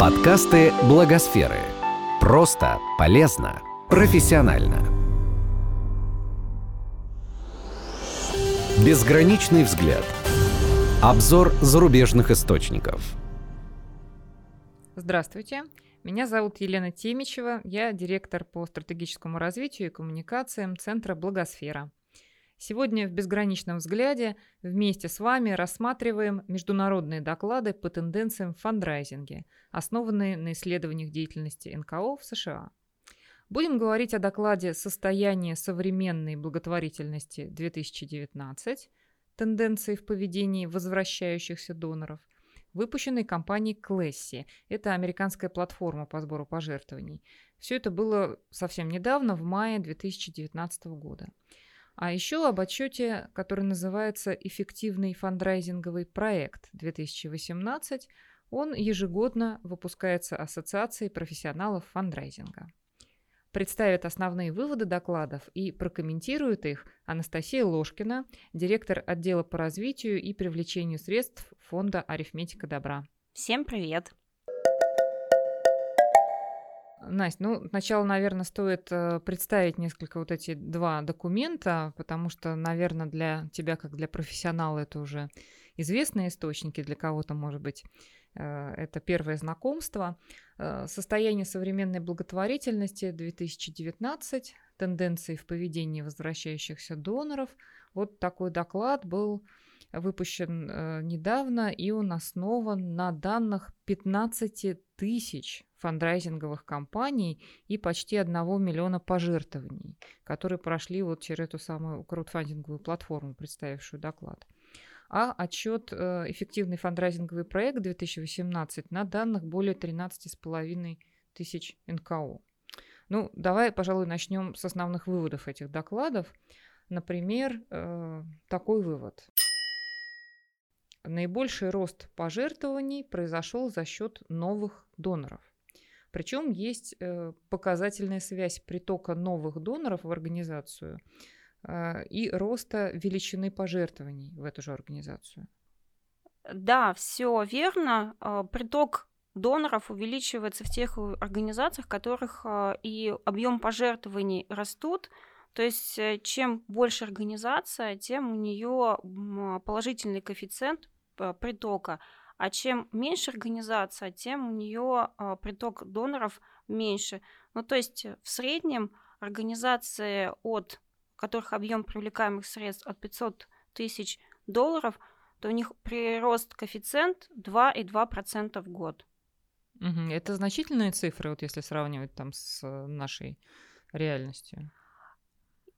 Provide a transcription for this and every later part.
Подкасты Благосферы. Просто, полезно, профессионально. Безграничный взгляд. Обзор зарубежных источников. Здравствуйте. Меня зовут Елена Темичева. Я директор по стратегическому развитию и коммуникациям Центра Благосфера. Сегодня в «Безграничном взгляде» вместе с вами рассматриваем международные доклады по тенденциям в фандрайзинге, основанные на исследованиях деятельности НКО в США. Будем говорить о докладе «Состояние современной благотворительности 2019. Тенденции в поведении возвращающихся доноров», выпущенной компанией Клесси. Это американская платформа по сбору пожертвований. Все это было совсем недавно, в мае 2019 года. А еще об отчете, который называется «Эффективный фандрайзинговый проект 2018», он ежегодно выпускается Ассоциацией профессионалов фандрайзинга. Представит основные выводы докладов и прокомментирует их Анастасия Ложкина, директор отдела по развитию и привлечению средств фонда «Арифметика добра». Всем привет! Настя, ну, сначала, наверное, стоит э, представить несколько вот эти два документа, потому что, наверное, для тебя, как для профессионала, это уже известные источники, для кого-то, может быть, э, это первое знакомство. Э, Состояние современной благотворительности 2019, тенденции в поведении возвращающихся доноров. Вот такой доклад был выпущен э, недавно, и он основан на данных 15 тысяч фандрайзинговых компаний и почти 1 миллиона пожертвований, которые прошли вот через эту самую краудфандинговую платформу, представившую доклад. А отчет э, «Эффективный фандрайзинговый проект 2018» на данных более 13,5 тысяч НКО. Ну, давай, пожалуй, начнем с основных выводов этих докладов. Например, э, такой вывод. Наибольший рост пожертвований произошел за счет новых доноров. Причем есть э, показательная связь притока новых доноров в организацию э, и роста величины пожертвований в эту же организацию. Да, все верно. Э, приток доноров увеличивается в тех организациях, в которых и объем пожертвований растут. То есть чем больше организация, тем у нее положительный коэффициент притока. А чем меньше организация, тем у нее а, приток доноров меньше. Ну, то есть в среднем организации, от которых объем привлекаемых средств от 500 тысяч долларов, то у них прирост коэффициент 2,2% в год. Это значительные цифры, вот если сравнивать там с нашей реальностью.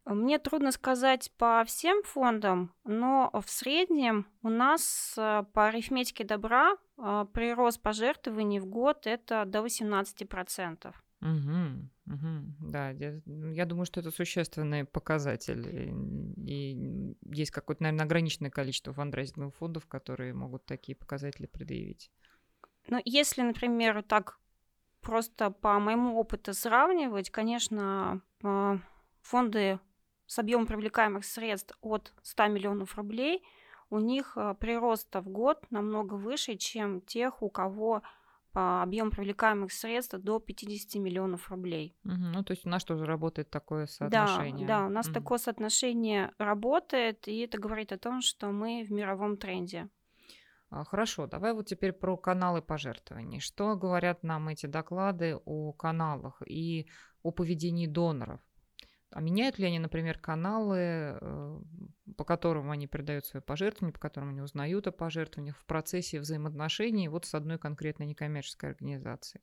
Мне трудно сказать по всем фондам, но в среднем у нас э, по арифметике добра э, прирост пожертвований в год это до 18%. Угу, угу, да, я, я думаю, что это существенный показатель. И, и есть какое-то, наверное, ограниченное количество фандрайзинговых фондов, которые могут такие показатели предъявить. Ну, если, например, так просто по моему опыту сравнивать, конечно, э, фонды с объемом привлекаемых средств от 100 миллионов рублей, у них э, прирост в год намного выше, чем тех, у кого объем привлекаемых средств до 50 миллионов рублей. Угу, ну, то есть у нас тоже работает такое соотношение. Да, да, у нас угу. такое соотношение работает, и это говорит о том, что мы в мировом тренде. А, хорошо, давай вот теперь про каналы пожертвований. Что говорят нам эти доклады о каналах и о поведении доноров? А меняют ли они, например, каналы, э, по которым они передают свои пожертвования, по которым они узнают о пожертвованиях в процессе взаимоотношений вот с одной конкретной некоммерческой организацией?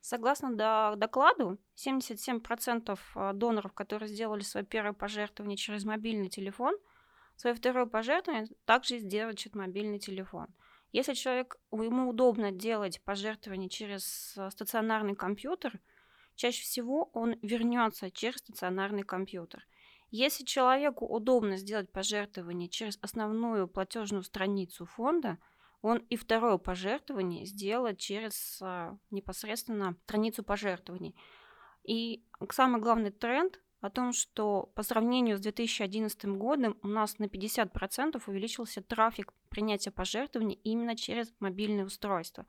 Согласно докладу, 77% э, доноров, которые сделали свое первое пожертвование через мобильный телефон, свое второе пожертвование также сделают через мобильный телефон. Если человек, ему удобно делать пожертвование через э, стационарный компьютер – чаще всего он вернется через стационарный компьютер. Если человеку удобно сделать пожертвование через основную платежную страницу фонда, он и второе пожертвование сделает через а, непосредственно страницу пожертвований. И самый главный тренд о том, что по сравнению с 2011 годом у нас на 50% увеличился трафик принятия пожертвований именно через мобильные устройства.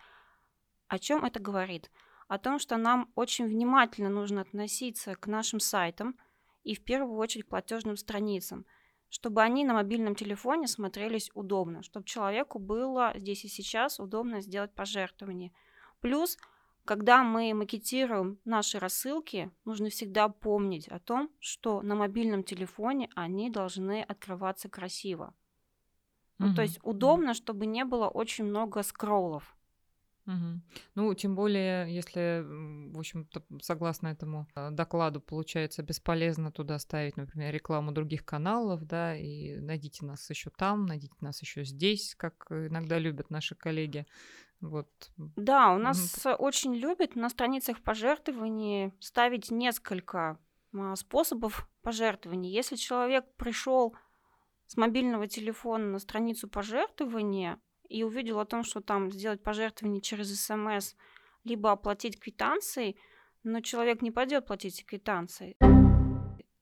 О чем это говорит? О том, что нам очень внимательно нужно относиться к нашим сайтам и в первую очередь к платежным страницам, чтобы они на мобильном телефоне смотрелись удобно, чтобы человеку было здесь и сейчас удобно сделать пожертвование. Плюс когда мы макетируем наши рассылки, нужно всегда помнить о том, что на мобильном телефоне они должны открываться красиво. Ну, то есть удобно, чтобы не было очень много скроллов. Угу. Ну, тем более, если, в общем-то, согласно этому э, докладу, получается бесполезно туда ставить, например, рекламу других каналов, да, и найдите нас еще там, найдите нас еще здесь, как иногда любят наши коллеги. Вот. Да, у нас угу. очень любят на страницах пожертвований ставить несколько а, способов пожертвований. Если человек пришел с мобильного телефона на страницу пожертвования и увидел о том, что там сделать пожертвование через СМС, либо оплатить квитанцией, но человек не пойдет платить квитанцией.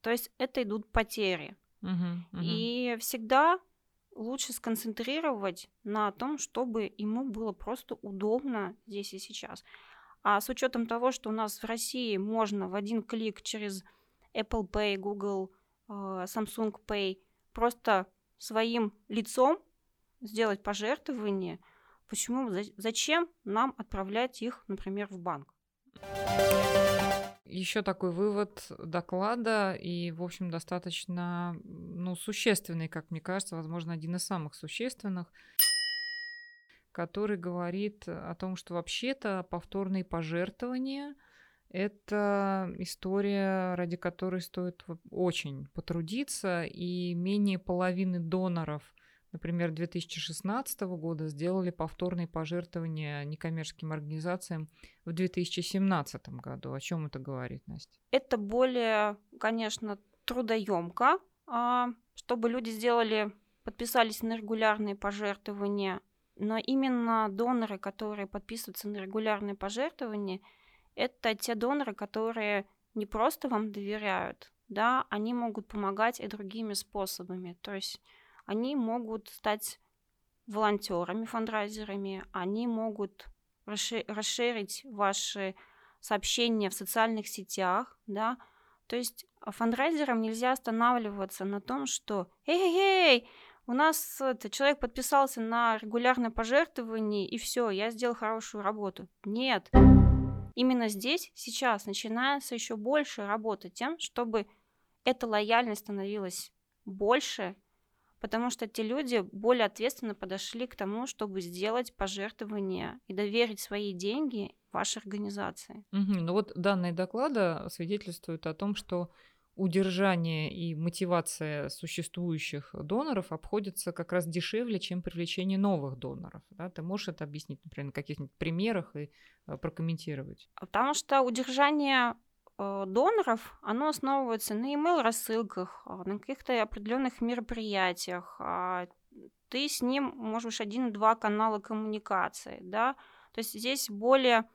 То есть это идут потери. Угу, угу. И всегда лучше сконцентрировать на том, чтобы ему было просто удобно здесь и сейчас. А с учетом того, что у нас в России можно в один клик через Apple Pay, Google, э, Samsung Pay просто своим лицом сделать пожертвование, почему, зачем нам отправлять их, например, в банк? Еще такой вывод доклада, и, в общем, достаточно ну, существенный, как мне кажется, возможно, один из самых существенных, который говорит о том, что вообще-то повторные пожертвования – это история, ради которой стоит очень потрудиться, и менее половины доноров например, 2016 года сделали повторные пожертвования некоммерческим организациям в 2017 году. О чем это говорит, Настя? Это более, конечно, трудоемко, а, чтобы люди сделали, подписались на регулярные пожертвования, но именно доноры, которые подписываются на регулярные пожертвования, это те доноры, которые не просто вам доверяют, да, они могут помогать и другими способами. То есть они могут стать волонтерами, фандрайзерами, они могут расширить ваши сообщения в социальных сетях, да, то есть фандрайзерам нельзя останавливаться на том, что «Эй-эй-эй, у нас это, человек подписался на регулярное пожертвование, и все, я сделал хорошую работу». Нет. Именно здесь, сейчас, начинается еще больше работа тем, чтобы эта лояльность становилась больше, потому что те люди более ответственно подошли к тому, чтобы сделать пожертвование и доверить свои деньги вашей организации. Угу. Ну вот данные доклада свидетельствуют о том, что удержание и мотивация существующих доноров обходится как раз дешевле, чем привлечение новых доноров. Да? Ты можешь это объяснить, например, на каких-нибудь примерах и э, прокомментировать? Потому что удержание доноров, оно основывается на email рассылках, а, на каких-то определенных мероприятиях. А, ты с ним можешь один-два канала коммуникации, да, то есть здесь более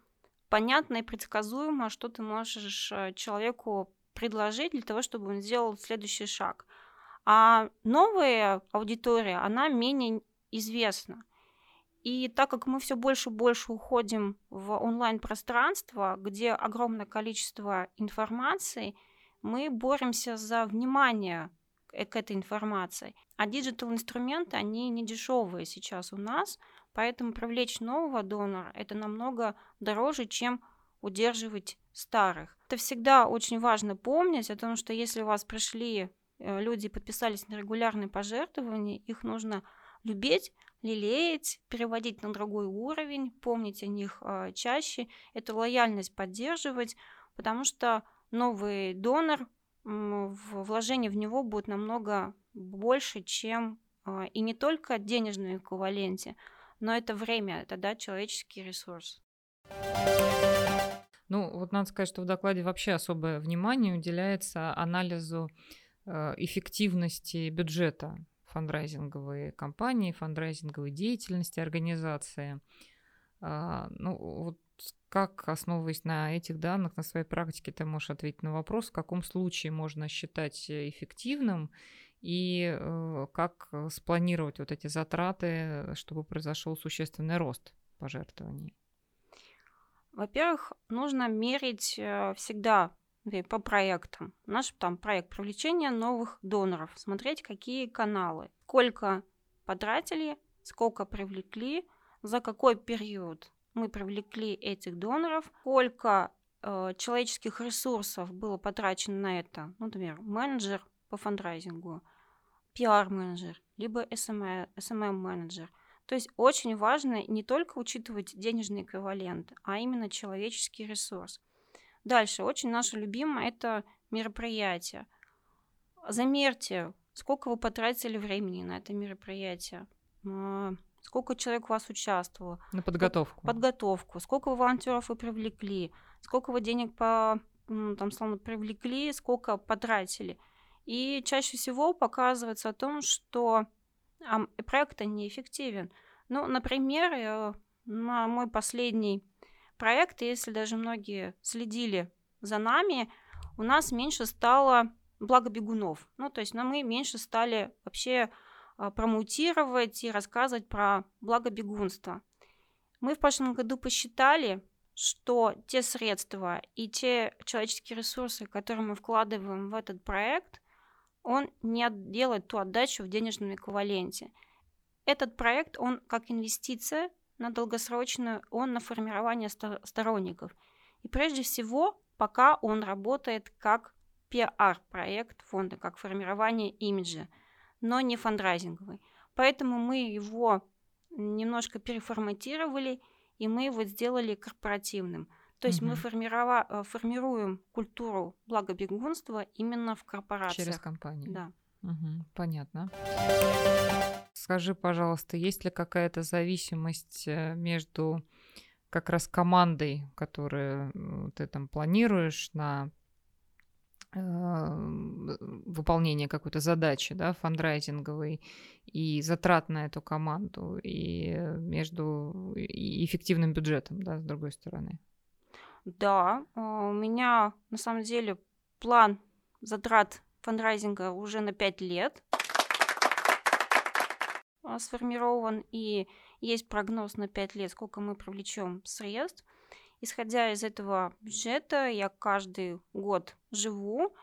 понятно и предсказуемо, что ты можешь э, человеку предложить для того, чтобы он сделал следующий шаг. А новая аудитория, она менее известна. И так как мы все больше и больше уходим в онлайн-пространство, где огромное количество информации, мы боремся за внимание к этой информации. А digital -инструменты, они не дешевые сейчас у нас, поэтому привлечь нового донора – это намного дороже, чем удерживать старых. Это всегда очень важно помнить о том, что если у вас пришли э, люди подписались на регулярные пожертвования, их нужно любить, лелеять, переводить на другой уровень, помнить о них э, чаще, эту лояльность поддерживать, потому что новый донор, вложение в него будет намного больше, чем э, и не только денежном эквиваленте, но это время, это да, человеческий ресурс. Ну, вот надо сказать, что в докладе вообще особое внимание уделяется анализу э, эффективности бюджета фандрайзинговые компании, фандрайзинговой деятельности организации. А, ну, вот как, основываясь на этих данных, на своей практике, ты можешь ответить на вопрос, в каком случае можно считать эффективным и э, как спланировать вот эти затраты, чтобы произошел существенный рост пожертвований? Во-первых, нужно мерить э, всегда по проектам. Наш там проект привлечения новых доноров. Смотреть, какие каналы, сколько потратили, сколько привлекли, за какой период мы привлекли этих доноров, сколько э, человеческих ресурсов было потрачено на это. Ну, например, менеджер по фандрайзингу, пиар-менеджер, либо SMM-менеджер. То есть очень важно не только учитывать денежный эквивалент, а именно человеческий ресурс. Дальше, очень наше любимое – это мероприятие. Замерьте, сколько вы потратили времени на это мероприятие, сколько человек у вас участвовало. На подготовку. Подготовку, сколько волонтеров вы привлекли, сколько вы денег по, там, словно, привлекли, сколько потратили. И чаще всего показывается о том, что проект неэффективен. Ну, например, э, на мой последний проект, если даже многие следили за нами, у нас меньше стало благобегунов. Ну, то есть ну, мы меньше стали вообще а, промутировать и рассказывать про благобегунство. Мы в прошлом году посчитали, что те средства и те человеческие ресурсы, которые мы вкладываем в этот проект, он не делает ту отдачу в денежном эквиваленте. Этот проект, он как инвестиция на долгосрочную, он на формирование сторонников. И прежде всего, пока он работает как пиар-проект фонда, как формирование имиджа, но не фандрайзинговый. Поэтому мы его немножко переформатировали, и мы его сделали корпоративным – то есть угу. мы формирова- э, формируем культуру благобегунства именно в корпорациях. Через компанию. Да. Угу, понятно. Скажи, пожалуйста, есть ли какая-то зависимость э, между как раз командой, которую ты там планируешь на э, выполнение какой-то задачи, да, фандрайзинговой, и затрат на эту команду, и между и эффективным бюджетом, да, с другой стороны? Да, а, у меня на самом деле план затрат фандрайзинга уже на 5 лет сформирован, и есть прогноз на 5 лет, сколько мы привлечем средств. Исходя из этого бюджета, я каждый год живу,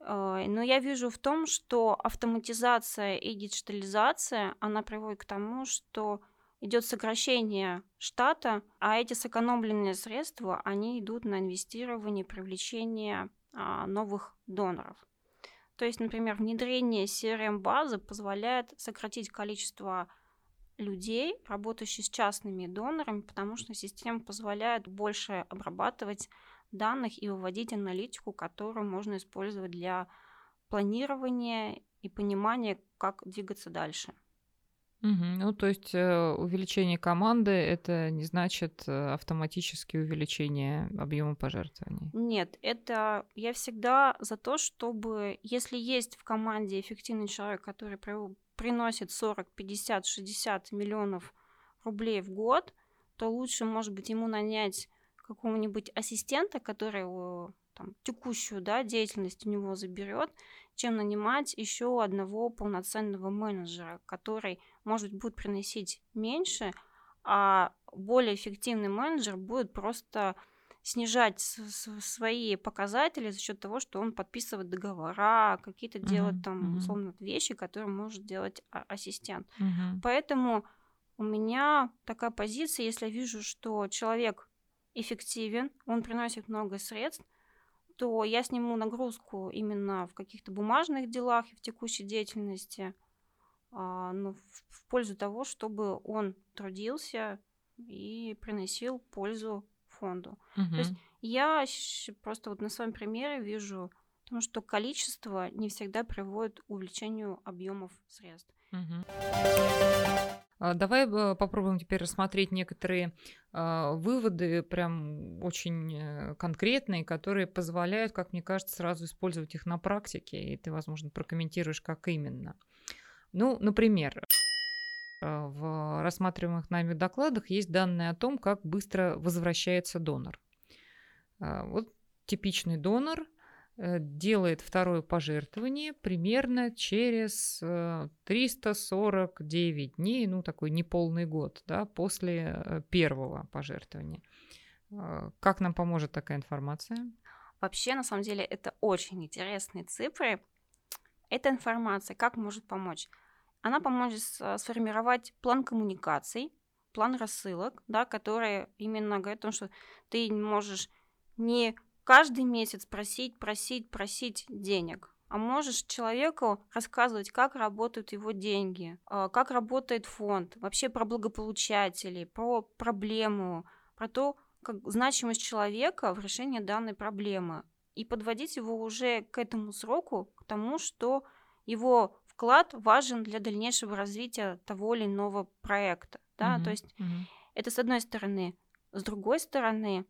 а, но я вижу в том, что автоматизация и диджитализация, она приводит к тому, что идет сокращение штата, а эти сэкономленные средства, они идут на инвестирование, привлечение а, новых доноров. То есть, например, внедрение CRM-базы позволяет сократить количество людей, работающих с частными донорами, потому что система позволяет больше обрабатывать данных и выводить аналитику, которую можно использовать для планирования и понимания, как двигаться дальше. Мгм. Ну, то есть э, увеличение команды это не значит э, автоматически увеличение объема пожертвований. Нет, это я всегда за то, чтобы, если есть в команде эффективный человек, который при- приносит 40, 50, 60 миллионов рублей в год, то лучше, может быть, ему нанять какого-нибудь ассистента, который его, там, текущую да, деятельность у него заберет, чем нанимать еще одного полноценного менеджера, который может будет приносить меньше, а более эффективный менеджер будет просто снижать свои показатели за счет того, что он подписывает договора, какие-то uh-huh, делает там uh-huh. условно вещи, которые может делать а, ассистент. Uh-huh. Поэтому у меня такая позиция, если я вижу, что человек эффективен, он приносит много средств, то я сниму нагрузку именно в каких-то бумажных делах и в текущей деятельности, а, ну, в, пользу того, чтобы он трудился и приносил пользу фонду. Угу. То есть я просто вот на своем примере вижу, потому что количество не всегда приводит к увеличению объемов средств. Угу. Давай э, попробуем теперь рассмотреть некоторые а, выводы, прям очень э, конкретные, которые позволяют, как мне кажется, сразу использовать их на практике, и ты, возможно, прокомментируешь, как именно. Ну, например, а, в рассматриваемых нами докладах есть данные о том, как быстро возвращается донор. А, вот типичный донор э, делает второе пожертвование примерно через 349 э, дней, ну такой неполный год, да, после э, первого пожертвования. Как нам поможет такая информация? Вообще, на самом деле, это очень интересные цифры. Эта информация как может помочь? Она поможет сформировать план коммуникаций, план рассылок, да, которые именно говорят о том, что ты можешь не каждый месяц просить, просить, просить денег, а можешь человеку рассказывать, как работают его деньги, а, как работает фонд, вообще про благополучателей, про проблему, про то, как значимость человека в решении данной проблемы и подводить его уже к этому сроку, к тому, что его вклад важен для дальнейшего развития того или иного проекта. Да? Мгм, То есть мгм. это с одной стороны. С другой стороны,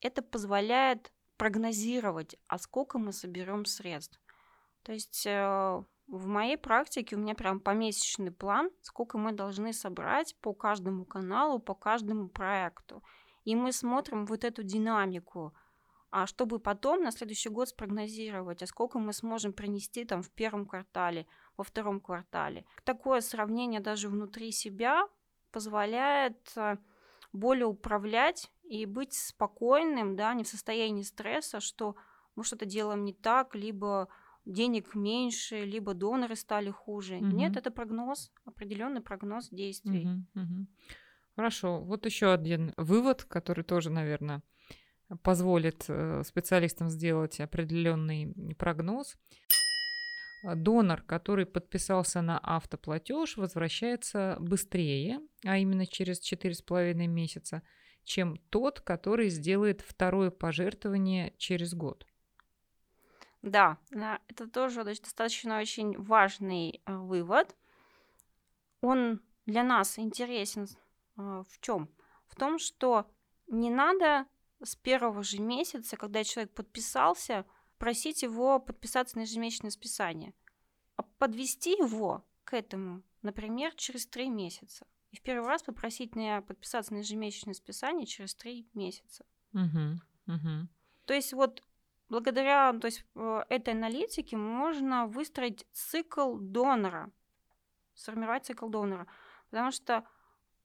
это позволяет прогнозировать, а сколько мы соберем средств. То есть э, в моей практике у меня прям помесячный план, сколько мы должны собрать по каждому каналу, по каждому проекту. И мы смотрим вот эту динамику, чтобы потом на следующий год спрогнозировать, а сколько мы сможем принести там в первом квартале, во втором квартале. Такое сравнение даже внутри себя позволяет э, более управлять и быть спокойным, да, не в состоянии стресса, что мы что-то делаем не так, либо денег меньше, либо доноры стали хуже. Мгм. Нет, это прогноз, определенный прогноз действий. Мгм, мгм. Хорошо. Вот еще один вывод, который тоже, наверное, позволит э, специалистам сделать определенный прогноз. А, Донор, который подписался на автоплатеж, возвращается быстрее, а именно через 4,5 месяца, чем тот, который сделает второе пожертвование через год. Да, это тоже достаточно очень важный э, вывод. Он для нас интересен э, в чем? В том, что не надо с первого же месяца, когда человек подписался, просить его подписаться на ежемесячное списание, а подвести его к этому, например, через три месяца. И в первый раз попросить на подписаться на ежемесячное списание через три месяца. Мгм, мгм. То есть вот благодаря то есть, э, этой аналитике можно выстроить цикл донора, сформировать цикл донора. Потому что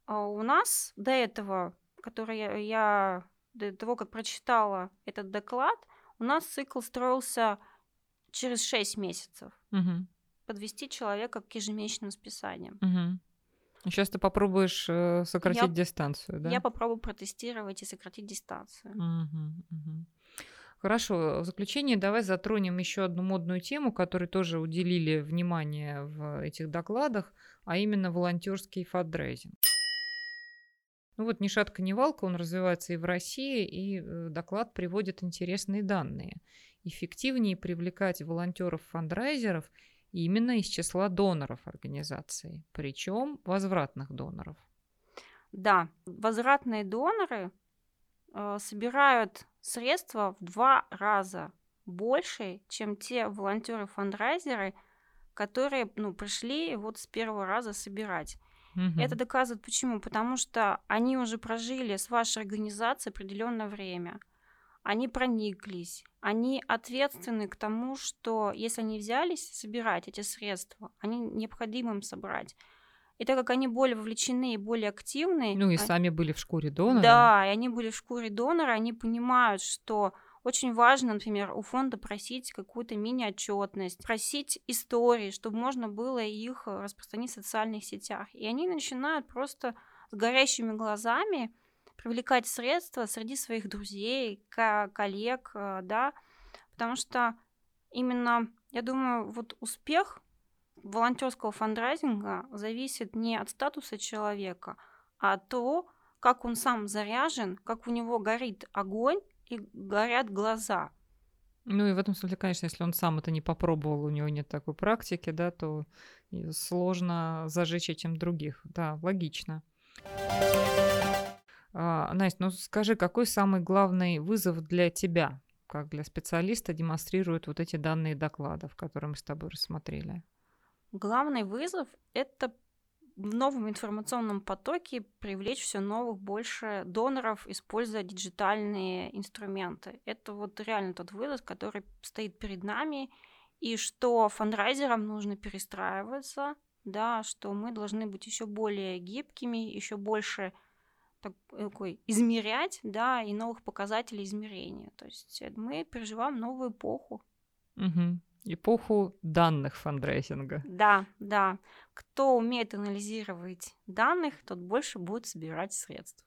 а, у нас до этого, который я до того, как прочитала этот доклад, у нас цикл строился через 6 месяцев. Мгм, Подвести человека к ежемесячным списаниям. мгм. Сейчас ты попробуешь э, сократить Я- дистанцию, да? Я попробую протестировать и сократить дистанцию. Мгм, мгм. Хорошо, в заключение давай затронем еще одну модную тему, которой тоже уделили внимание в этих докладах, а именно волонтерский фандрейзинг. Ну вот ни шатка, ни валка, он развивается и в России, и э, доклад приводит интересные данные. Эффективнее привлекать волонтеров-фандрайзеров именно из числа доноров организации, причем возвратных доноров. Да, возвратные доноры э, собирают средства в два раза больше, чем те волонтеры-фандрайзеры, которые ну, пришли вот с первого раза собирать. Мгм. Это доказывает почему? Потому что они уже прожили с вашей организацией определенное время. Они прониклись, они ответственны к тому, что если они взялись собирать эти средства, они необходимо им собрать. И так как они более вовлечены и более активны, Ну и а- сами были в шкуре донора. да, и они были в шкуре донора, они понимают, что очень важно, например, у фонда просить какую-то мини-отчетность, просить истории, чтобы можно было их распространить в социальных сетях. И они начинают просто с горящими глазами привлекать средства среди своих друзей, ко- коллег, э, да, потому что именно, я думаю, вот успех волонтерского фандрайзинга зависит не от статуса человека, а от того, как он сам заряжен, как у него горит огонь и горят глаза. Ну и в этом смысле, конечно, если он сам это не попробовал, у него нет такой практики, да, то сложно зажечь этим других. Да, логично. А, Настя, ну скажи, какой самый главный вызов для тебя, как для специалиста, демонстрируют вот эти данные докладов, которые мы с тобой рассмотрели? Главный вызов — это в новом информационном потоке привлечь все новых больше доноров, используя диджитальные инструменты. Это вот реально тот вызов, который стоит перед нами, и что фандрайзерам нужно перестраиваться, да, что мы должны быть еще более гибкими, еще больше такой измерять, да, и новых показателей измерения. То есть э, мы переживаем новую эпоху. Угу. Эпоху данных фандрайзинга. Да, да. Кто умеет анализировать данных, тот больше будет собирать средств.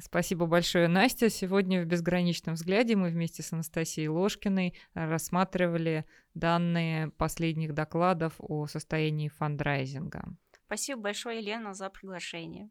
Спасибо большое, Настя. Сегодня в «Безграничном взгляде» мы вместе с Анастасией Ложкиной рассматривали данные последних докладов о состоянии фандрайзинга. Спасибо большое, Елена, за приглашение.